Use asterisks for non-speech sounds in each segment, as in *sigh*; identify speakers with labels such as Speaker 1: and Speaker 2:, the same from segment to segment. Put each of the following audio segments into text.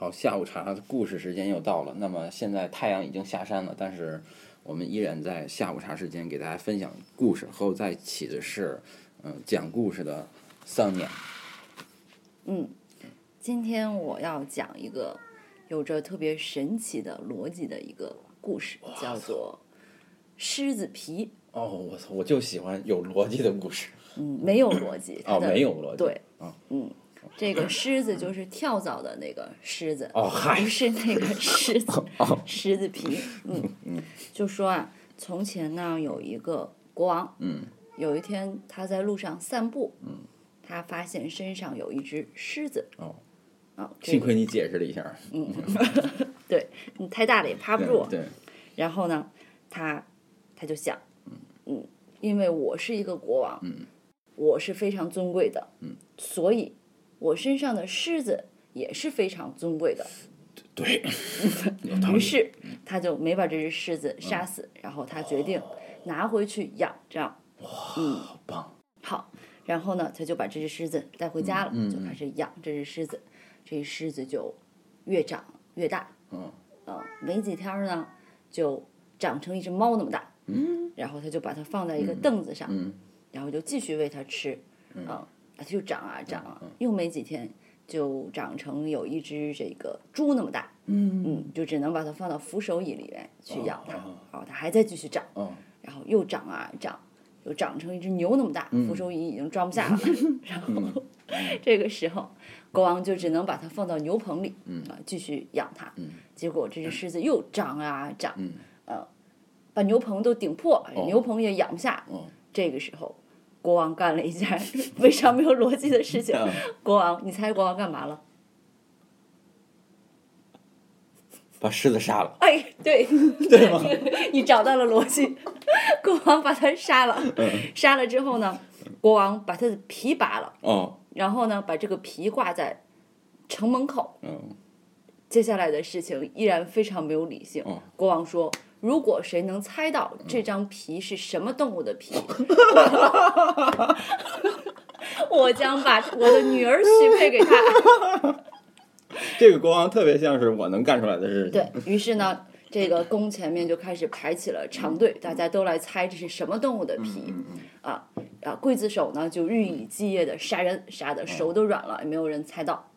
Speaker 1: 好，下午茶的故事时间又到了。那么现在太阳已经下山了，但是我们依然在下午茶时间给大家分享故事。和我在一起的是，嗯、讲故事的桑尼亚。
Speaker 2: 嗯，今天我要讲一个有着特别神奇的逻辑的一个故事，叫做狮子皮。
Speaker 1: 哦，我操，我就喜欢有逻辑的故事。
Speaker 2: 嗯，没有逻辑。
Speaker 1: 哦，没有逻辑。
Speaker 2: 对，
Speaker 1: 啊
Speaker 2: 嗯，这个狮子就是跳蚤的那个狮子，
Speaker 1: 哦，嗨
Speaker 2: 不，是那个狮子，
Speaker 1: 哦，*laughs*
Speaker 2: 狮子皮。嗯，就说啊，从前呢有一个国王，
Speaker 1: 嗯
Speaker 2: 有一天他在路上散步，嗯，他发现身上有一只狮子。
Speaker 1: 哦，
Speaker 2: 啊，这个
Speaker 1: 幸亏你解释了一下。
Speaker 2: 嗯 *laughs* 对你太大了也趴不住。
Speaker 1: 对，
Speaker 2: 然后呢，他他就想，嗯，因为我是一个国王，
Speaker 1: 嗯，
Speaker 2: 我是非常尊贵的，
Speaker 1: 嗯，
Speaker 2: 所以我身上的狮子也是非常尊贵的。
Speaker 1: 对。*laughs*
Speaker 2: 于是他就没把这只狮子杀死，然后他决定拿回去养这样。嗯，
Speaker 1: 好棒。
Speaker 2: 好，然后呢，他就把这只狮子带回家了，
Speaker 1: 嗯嗯
Speaker 2: 就开始养这只狮子。这只狮子就越长越大，
Speaker 1: 嗯
Speaker 2: 呃，没几天儿呢，就长成一只猫那么大。
Speaker 1: 嗯
Speaker 2: 然后他就把它放在一个凳子上，
Speaker 1: 嗯
Speaker 2: 然后就继续喂它吃，啊，它就长啊长
Speaker 1: 嗯
Speaker 2: 啊，又没几天就长成有一只这个猪那么大，
Speaker 1: 嗯。
Speaker 2: 嗯，就只能把它放到扶手椅里面去养它，
Speaker 1: 哦。
Speaker 2: 然后它还在继续长，
Speaker 1: 哦。
Speaker 2: 然后又长啊长，又长成一只牛那么大，
Speaker 1: 嗯
Speaker 2: 扶手椅已经装不下了，*laughs* 然后 *laughs* 这个时候国王就只能把它放到牛棚里，
Speaker 1: 嗯。
Speaker 2: 啊，继续养它，
Speaker 1: 嗯。
Speaker 2: 结果这只狮子又长啊长，
Speaker 1: 嗯。
Speaker 2: 把牛棚都顶破，
Speaker 1: 哦。
Speaker 2: 牛棚也养不下。
Speaker 1: 哦。
Speaker 2: 这个时候，国王干了一件 *laughs* 非常没有逻辑的事情。
Speaker 1: 嗯
Speaker 2: 国王，你猜国王干嘛了？
Speaker 1: 把狮子杀了。
Speaker 2: 哎，对，*laughs*
Speaker 1: 对吗？*laughs*
Speaker 2: 你找到了逻辑。国王把他杀了，杀了之后呢，国王把他的皮拔了，
Speaker 1: 哦，
Speaker 2: 然后呢，把这个皮挂在城门口。
Speaker 1: 嗯
Speaker 2: 接下来的事情依然非常没有理性。
Speaker 1: 哦
Speaker 2: 国王说：“如果谁能猜到这张皮是什么动物的皮，*laughs* 我将把我的女儿许配给他。*laughs*
Speaker 1: 这个国王特别像是我能干出来的事情。
Speaker 2: 对于是呢，这个宫前面就开始排起了长队，大家都来猜这是什么动物的皮。
Speaker 1: 嗯嗯
Speaker 2: 啊啊！刽子手呢就日以继夜的杀人，杀的手都软了，也没有人猜到。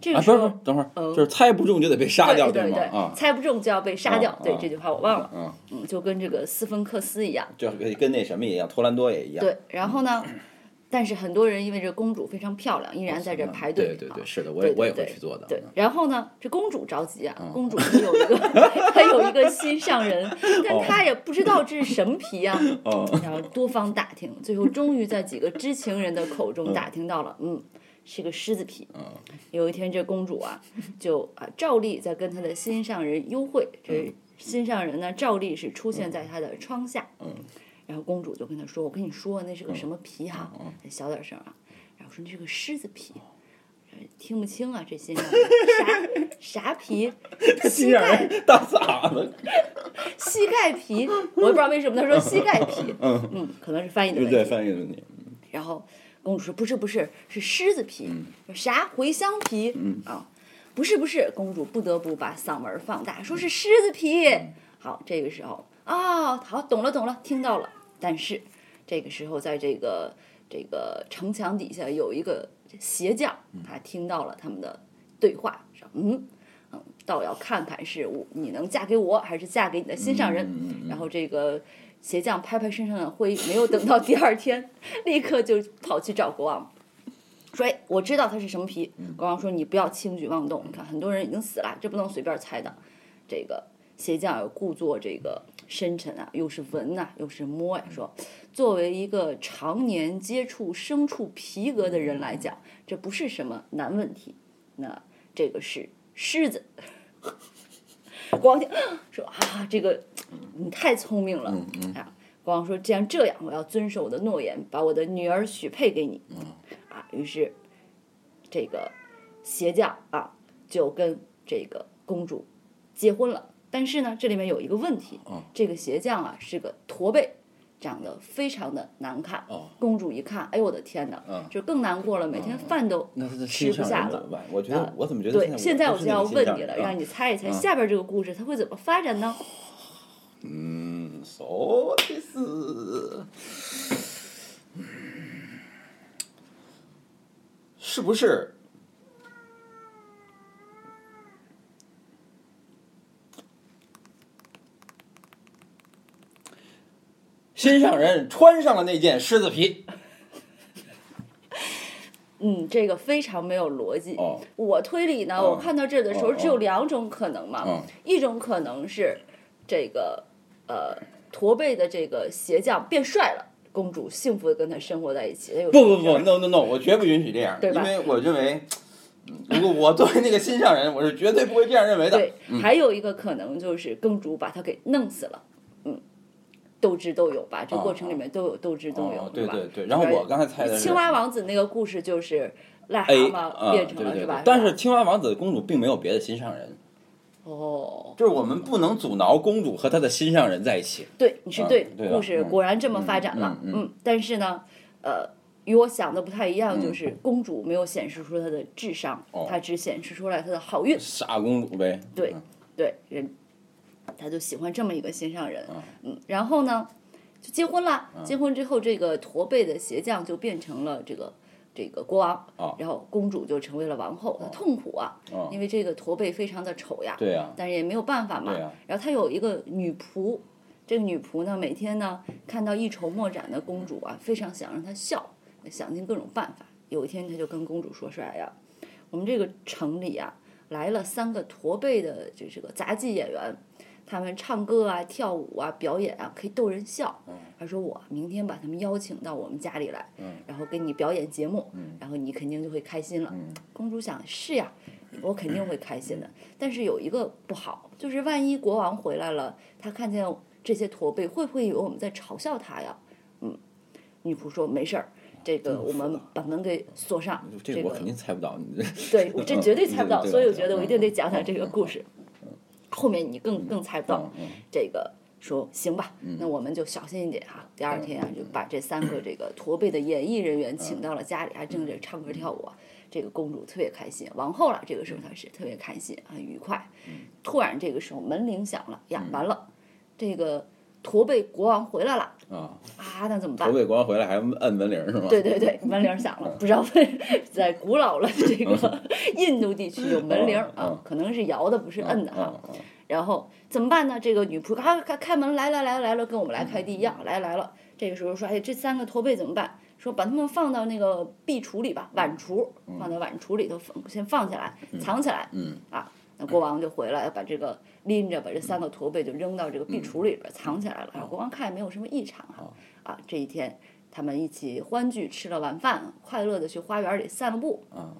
Speaker 2: 这个时候
Speaker 1: 不是不，等会儿，
Speaker 2: 嗯
Speaker 1: 就是猜不中就得被杀掉，
Speaker 2: 对
Speaker 1: 吗？啊，
Speaker 2: 猜不中就要被杀掉。对这句话我忘了，
Speaker 1: 嗯，
Speaker 2: 嗯，就跟这个斯芬克斯一样。
Speaker 1: 就跟跟那什么一样，托兰多也一样。
Speaker 2: 对，然后呢，但是很多人因为这个公主非常漂亮，依然在这排队。啊
Speaker 1: 对对对，是的，我也我也
Speaker 2: 对对对
Speaker 1: 会去做的。
Speaker 2: 对，然后呢，这公主着急啊，
Speaker 1: 嗯
Speaker 2: 公主她有一个 *laughs* 她有一个心上人，*laughs* 但她也不知道这是什么皮啊，
Speaker 1: 哦
Speaker 2: 然后多方打听，最后终于在几个知情人的口中打听到了，嗯，是个狮子皮。
Speaker 1: 嗯。
Speaker 2: 有一天，这公主啊，*laughs* 就啊照例在跟她的心上人幽会，这心上人呢照例是出现在她的窗下，
Speaker 1: 嗯。
Speaker 2: 然后公主就跟他说：“我跟你说，那是个什么皮哈、
Speaker 1: 嗯
Speaker 2: 小点声啊。”然后说：“那是个狮子皮。”呃听不清啊，这心上人。啥啥皮？膝
Speaker 1: 心眼
Speaker 2: 盖
Speaker 1: 儿大嗓子，
Speaker 2: 膝盖皮，我也不知道为什么他说膝盖皮，*laughs*
Speaker 1: 嗯，
Speaker 2: 嗯，可能是翻译的
Speaker 1: 对对，
Speaker 2: 问题。
Speaker 1: 翻译的问题。
Speaker 2: 然后公主说：“不是不是，是狮子皮。说啥茴香皮？
Speaker 1: 嗯
Speaker 2: 啊，不是不是。”公主不得不把嗓门放大，说是狮子皮。好，这个时候啊、好，懂了懂了，听到了。但是这个时候，在这个这个城墙底下有一个鞋匠，他听到了他们的对话，说：“嗯嗯，倒要看看是我你能嫁给我，还是嫁给你的心上人。
Speaker 1: 嗯嗯嗯
Speaker 2: 然后这个鞋匠拍拍身上的灰，没有等到第二天，立刻就跑去找国王，说：“哎，我知道它是什么皮。”国王说：“你不要轻举妄动，你看很多人已经死了，这不能随便猜的。”这个鞋匠又故作这个深沉啊，又是闻呐、又是摸呀、说作为一个常年接触牲畜皮革的人来讲，这不是什么难问题。那这个是狮子。国王听说啊，这个你太聪明了。
Speaker 1: 嗯嗯
Speaker 2: 啊，国王说：“既然这样，我要遵守我的诺言，把我的女儿许配给你。”啊，于是这个鞋匠啊就跟这个公主结婚了。但是呢，这里面有一个问题，
Speaker 1: 哦
Speaker 2: 这个鞋匠啊是个驼背，长得非常的难看。
Speaker 1: 哦
Speaker 2: 公主一看，哎呦我的天哪，
Speaker 1: 嗯
Speaker 2: 就更难过了，每天饭都
Speaker 1: 那他的
Speaker 2: 吃
Speaker 1: 心上
Speaker 2: 不下了
Speaker 1: 人怎么办？我觉得
Speaker 2: 啊
Speaker 1: 我怎么觉得
Speaker 2: 对，现在
Speaker 1: 我
Speaker 2: 我就要问你了，让
Speaker 1: 让
Speaker 2: 你猜一猜下边这个故事它会怎么发展呢？
Speaker 1: 嗯，そうです。是不是？ 心上人穿上了那件狮子皮。*laughs*
Speaker 2: 嗯，这个非常没有逻辑。
Speaker 1: 哦
Speaker 2: 我推理呢，
Speaker 1: 哦
Speaker 2: 我看到这儿的时候
Speaker 1: 哦
Speaker 2: 只有
Speaker 1: 哦
Speaker 2: 两种可能嘛，
Speaker 1: 嗯
Speaker 2: 一种可能是这个呃驼背的这个鞋匠变帅了，公主幸福的跟他生活在一起。
Speaker 1: 不不不，no no no，我绝不允许这样，
Speaker 2: 对吧
Speaker 1: 因为我认为，如果我作为那个心上人，我是绝对不会这样认为的。
Speaker 2: 对，还有一个可能就是公主把他给弄死了，嗯，斗智斗勇吧，这过程里面都有斗智斗勇，
Speaker 1: 哦，对
Speaker 2: 吧？
Speaker 1: 对对，然后我刚才猜的是
Speaker 2: 青蛙王子那个故事就是癞蛤蟆
Speaker 1: 啊，
Speaker 2: 变
Speaker 1: 对对对
Speaker 2: 成了是吧？
Speaker 1: 但是青蛙王子的公主并没有别的心上人，
Speaker 2: 哦，
Speaker 1: 就是我们不能阻挠公主和她的心上人在一起。
Speaker 2: 对，你是
Speaker 1: 啊
Speaker 2: 对，故事
Speaker 1: 嗯
Speaker 2: 果然这么发展了，
Speaker 1: 嗯嗯
Speaker 2: 但是呢，呃，与我想的不太一样，
Speaker 1: 嗯。
Speaker 2: 就是公主没有显示出她的智商，
Speaker 1: 哦。
Speaker 2: 她只显示出来她的好运，
Speaker 1: 傻公主呗。
Speaker 2: 对
Speaker 1: 嗯。
Speaker 2: 对，人，他就喜欢这么一个心上人，嗯，然后呢，就结婚了。结婚之后，这个驼背的鞋匠就变成了这个这个国王，
Speaker 1: 哦
Speaker 2: 然后公主就成为了王后，她痛苦啊，
Speaker 1: 哦
Speaker 2: 因为这个驼背非常的丑呀，
Speaker 1: 对呀，
Speaker 2: 但是也没有办法嘛。然后他有一个女仆，这个女仆呢，每天呢看到一筹莫展的公主啊，非常想让她笑，想尽各种办法。有一天，他就跟公主说：“说哎呀，我们这个城里啊，来了三个驼背的，就这个杂技演员，他们唱歌啊、跳舞啊、表演啊，可以逗人笑。他说我明天把他们邀请到我们家里来，然后给你表演节目，然后你肯定就会开心了。公主想是呀，我肯定会开心的。*clears throat* 但是有一个不好，就是万一国王回来了，他看见这些驼背，会不会以为我们在嘲笑他呀？嗯，女仆说没事儿。这个我们把门给锁上，这个
Speaker 1: 我肯定猜不到，你这
Speaker 2: 对我这绝对 *laughs* 猜不到，所以我觉得我一定得
Speaker 1: 嗯
Speaker 2: 讲讲这个故事。后面你更更猜不到这个。说行吧，那我们就小心一点哈。第二天啊，就把这三个这个驼背的演艺人员请到了家里，还正在唱歌跳舞啊。这个公主特别开心，王后了，这个时候她是特别开心，很愉快。突然这个时候门铃响了，呀，完了，这个驼背国王回来了
Speaker 1: 啊，
Speaker 2: 啊，那怎么办
Speaker 1: 驼？背国王回来还摁门铃是吗？
Speaker 2: 对对对，门 *laughs* 铃响了，不知道为在古老了这个印度地区有门铃啊
Speaker 1: 嗯，
Speaker 2: 可能是摇的，不是摁的哈。
Speaker 1: 啊啊
Speaker 2: 然后怎么办呢？这个女仆咔开开门来了来了来了，跟我们来快递一样，来来了。这个时候说，哎，这三个驼背怎么办？说把他们放到那个壁橱里吧，碗橱，放到碗橱里头放，先放起来，藏起来。
Speaker 1: 嗯
Speaker 2: 啊，那国王就回来，把这个拎着，把这三个驼背就扔到这个壁橱里边藏起来了。然后国王看也没有什么异常哈。啊，这一天他们一起欢聚，吃了晚饭，快乐的去花园里散了步。
Speaker 1: 啊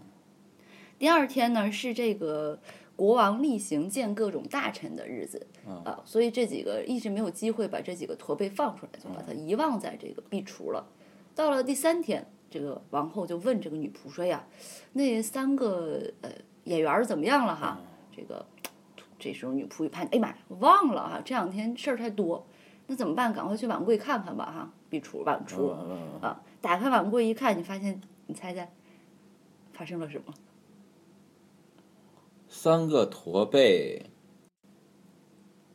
Speaker 2: 第二天呢是这个国王例行见各种大臣的日子啊，所以这几个一直没有机会把这几个驼背放出来，就把它遗忘在这个壁橱了。到了第三天，这个王后就问这个女仆说呀：“那三个呃演员儿怎么样了哈？”这个这时候女仆一看，哎呀妈呀，忘了哈，这两天事儿太多，那怎么办？赶快去碗柜看看吧哈，壁橱碗橱
Speaker 1: 嗯
Speaker 2: 啊，打开碗柜一看，你发现，你猜猜发生了什么？
Speaker 1: 三个驼背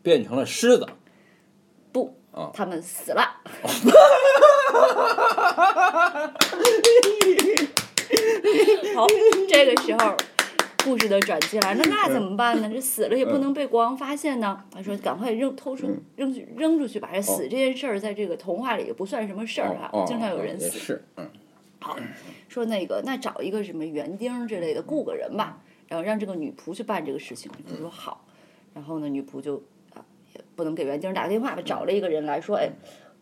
Speaker 1: 变成了狮子，
Speaker 2: 不
Speaker 1: 啊，
Speaker 2: 他们死了。*laughs* 好，这个时候故事的转机来了，那那怎么办呢？这死了也不能被国王发现呢。他说：“赶快扔，偷出扔去扔出去吧。这死这件事儿，在这个童话里也不算什么事儿哈
Speaker 1: 哦，
Speaker 2: 经常有
Speaker 1: 哦
Speaker 2: 人死。
Speaker 1: 也是，嗯
Speaker 2: 说那个，那找一个什么园丁之类的雇个人吧，然后让这个女仆去办这个事情。女仆说好，然后呢，女仆就啊也不能给园丁打个电话吧，找了一个人来说，哎，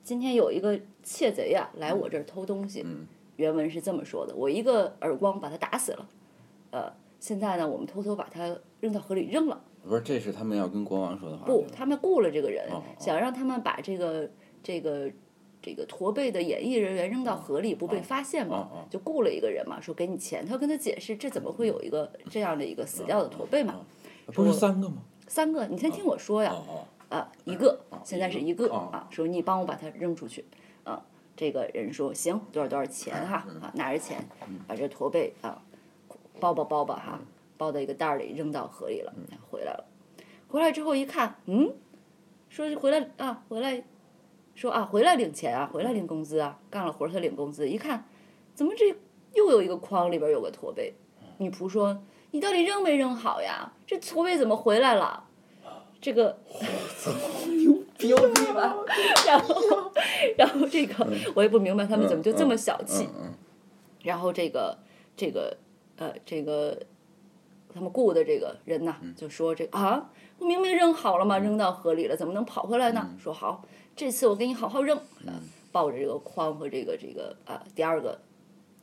Speaker 2: 今天有一个窃贼呀、来我这儿偷东西。原文是这么说的：我一个耳光把他打死了，呃，现在呢，我们偷偷把他扔到河里扔了。
Speaker 1: 不是，这是他们要跟国王说的话。
Speaker 2: 不他们雇了这个人，
Speaker 1: 哦哦
Speaker 2: 想让他们把这个这个这个驼背的演艺人员扔到河里，不被发现嘛，就雇了一个人嘛，说给你钱。他要跟他解释，这怎么会有一个 *laughs* 这样的一个死掉的驼背嘛？
Speaker 1: 不是三个吗？
Speaker 2: 三个，你先听我说呀，啊，一个
Speaker 1: 哦
Speaker 2: 现在是一个
Speaker 1: 哦
Speaker 2: 啊，说你帮我把它扔出去，啊，这个人说行，多少多少钱哈啊，拿着钱把这驼背啊包吧包吧哈，包到一个袋儿里扔到河里了，回来了，回来之后一看，嗯，说是回来啊回来，说啊回来领钱啊，回来领工资啊，干了活儿他领工资，一看怎么这又有一个筐里边有个驼背，女仆说你到底扔没扔好呀？这驼背怎么回来了？这个牛牛逼吧？*laughs* 然后，然后这个我也不明白他们怎么就这么小气。
Speaker 1: 嗯
Speaker 2: 然后这个这个呃这个他们雇的这个人呐，就说这个啊，我明明扔好了嘛，扔到河里了，怎么能跑回来呢？说好，这次我给你好好扔。啊抱着这个筐和这个这个啊第二个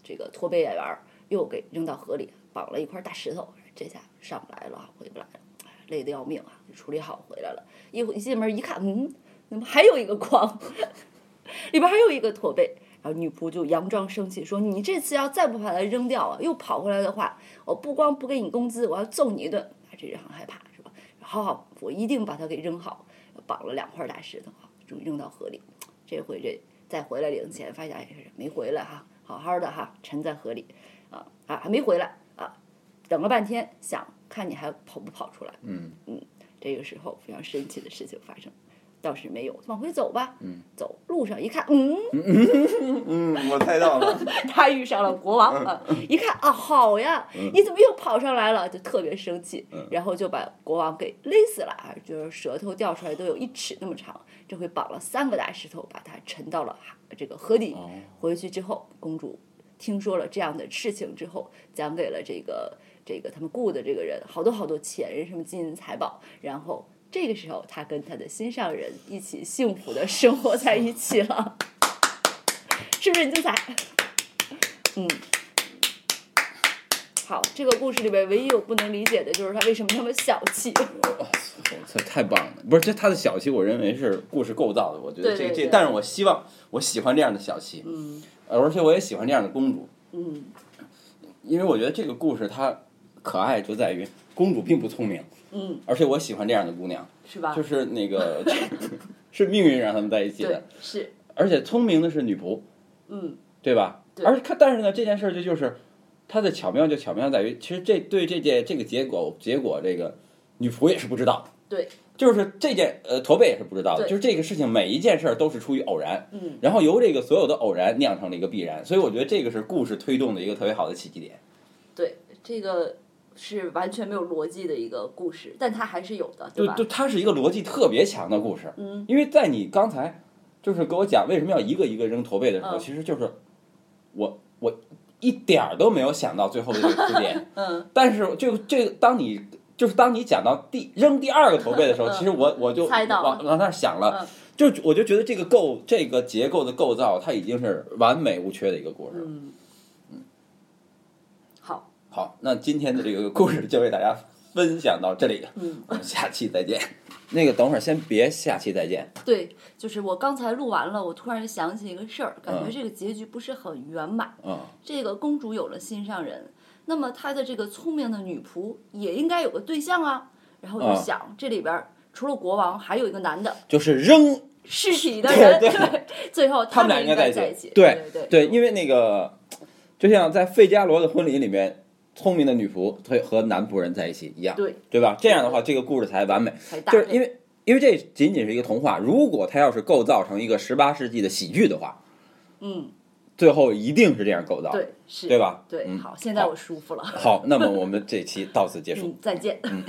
Speaker 2: 这个驼背演员又给扔到河里，绑了一块大石头，这下上不来了，回不来了，哎累得要命啊！就处理好回来了，一一进门一看，嗯，怎么还有一个筐，*laughs* 里边还有一个驼背。然后女仆就佯装生气说：“你这次要再不把它扔掉啊，又跑回来的话，我不光不给你工资，我要揍你一顿。”啊，这人很害怕是吧？好好，我一定把它给扔好。绑了两块大石头啊，终于扔到河里。这回这再回来领钱，发现哎没回来哈，好好的哈，沉在河里啊啊还没回来啊，等了半天，想看你还跑不跑出来。
Speaker 1: 嗯
Speaker 2: 这个时候非常神奇的事情发生，倒是没有，往回走吧。走路上一看，嗯，*laughs*
Speaker 1: 嗯，我猜到了。*laughs*
Speaker 2: 他遇上了国王啊！一看啊，好呀，你怎么又跑上来了？就特别生气，然后就把国王给勒死了啊！就是舌头掉出来都有一尺那么长，这回绑了三个大石头，把他沉到了这个河底。回去之后，公主听说了这样的事情之后，讲给了这个这个他们雇的这个人好多好多钱，什么金银财宝，然后。这个时候，他跟他的心上人一起幸福的生活在一起了，是不是很精彩？嗯，好，这个故事里边唯一我不能理解的就是他为什么那么小气。*laughs*
Speaker 1: 这太棒了！不是，这他的小气，我认为是故事构造的。我觉得这这，但是我希望我喜欢这样的小气，
Speaker 2: 嗯
Speaker 1: 而且我也喜欢这样的公主，
Speaker 2: 嗯
Speaker 1: 因为我觉得这个故事它可爱就在于公主并不聪明，
Speaker 2: 嗯，
Speaker 1: 而且我喜欢这样的姑娘，
Speaker 2: 是吧？
Speaker 1: 就是那个 *laughs* *laughs* 是命运让他们在一起的，，
Speaker 2: 是，
Speaker 1: 而且聪明的是女仆，
Speaker 2: 嗯。
Speaker 1: 对吧？
Speaker 2: 对。
Speaker 1: 而看，但是呢，这件事儿就就是它的巧妙就巧妙在于，其实这对这件这个结果结果这个女仆也是不知道，
Speaker 2: 对，
Speaker 1: 就是这件呃驼背也是不知道的，就是这个事情每一件事儿都是出于偶然，
Speaker 2: 嗯。
Speaker 1: 然后由这个所有的偶然酿成了一个必然，所以我觉得这个是故事推动的一个特别好的契机点。
Speaker 2: 对，这个是完全没有逻辑的一个故事，但它还是有的，对吧？
Speaker 1: 就就它是一个逻辑特别强的故事，
Speaker 2: 嗯，
Speaker 1: 因为在你刚才就是给我讲为什么要一个一个扔驼背的时候，
Speaker 2: 嗯
Speaker 1: 其实就是我我一点儿都没有想到最后的这个铺垫，
Speaker 2: 嗯，*laughs*
Speaker 1: 但是就这个当你就是当你讲到第扔第二个驼背的时候，*laughs*
Speaker 2: 嗯
Speaker 1: 其实我我就往往那儿想了，
Speaker 2: 嗯
Speaker 1: 就我就觉得这个构这个结构的构造，它已经是完美无缺的一个故事。
Speaker 2: 嗯，好，
Speaker 1: 那今天的这个故事就为大家分享到这里，
Speaker 2: 嗯，
Speaker 1: 我们下期再见。*laughs* 那个等会儿先别下期再见，
Speaker 2: 对，就是我刚才录完了，我突然想起一个事儿，感觉
Speaker 1: 嗯
Speaker 2: 这个结局不是很圆满。
Speaker 1: 嗯，
Speaker 2: 这个公主有了心上人，那么她的这个聪明的女仆也应该有个对象啊。然后就
Speaker 1: 啊
Speaker 2: 想，这里边除了国王，还有一个男的
Speaker 1: 就是扔
Speaker 2: 尸体的人，*laughs*
Speaker 1: 对对 *laughs*
Speaker 2: 最后
Speaker 1: 他们俩
Speaker 2: 应
Speaker 1: 应该在一
Speaker 2: 在起。
Speaker 1: 对
Speaker 2: 对
Speaker 1: 对，因为那个就像在费加罗的婚礼里面，聪明的女仆会和男仆人在一起一样，
Speaker 2: 对
Speaker 1: 对吧？这样的话，这个故事才完美。
Speaker 2: 才。
Speaker 1: 就是因为因为这仅仅是一个童话，如果它要是构造成一个十八世纪的喜剧的话，
Speaker 2: 嗯，
Speaker 1: 最后一定是这样构造，
Speaker 2: 对，是，
Speaker 1: 对吧？
Speaker 2: 对，
Speaker 1: 嗯
Speaker 2: 好，现在我舒服了。
Speaker 1: 好，那么我们这期到此结束。
Speaker 2: 嗯，再见。
Speaker 1: 嗯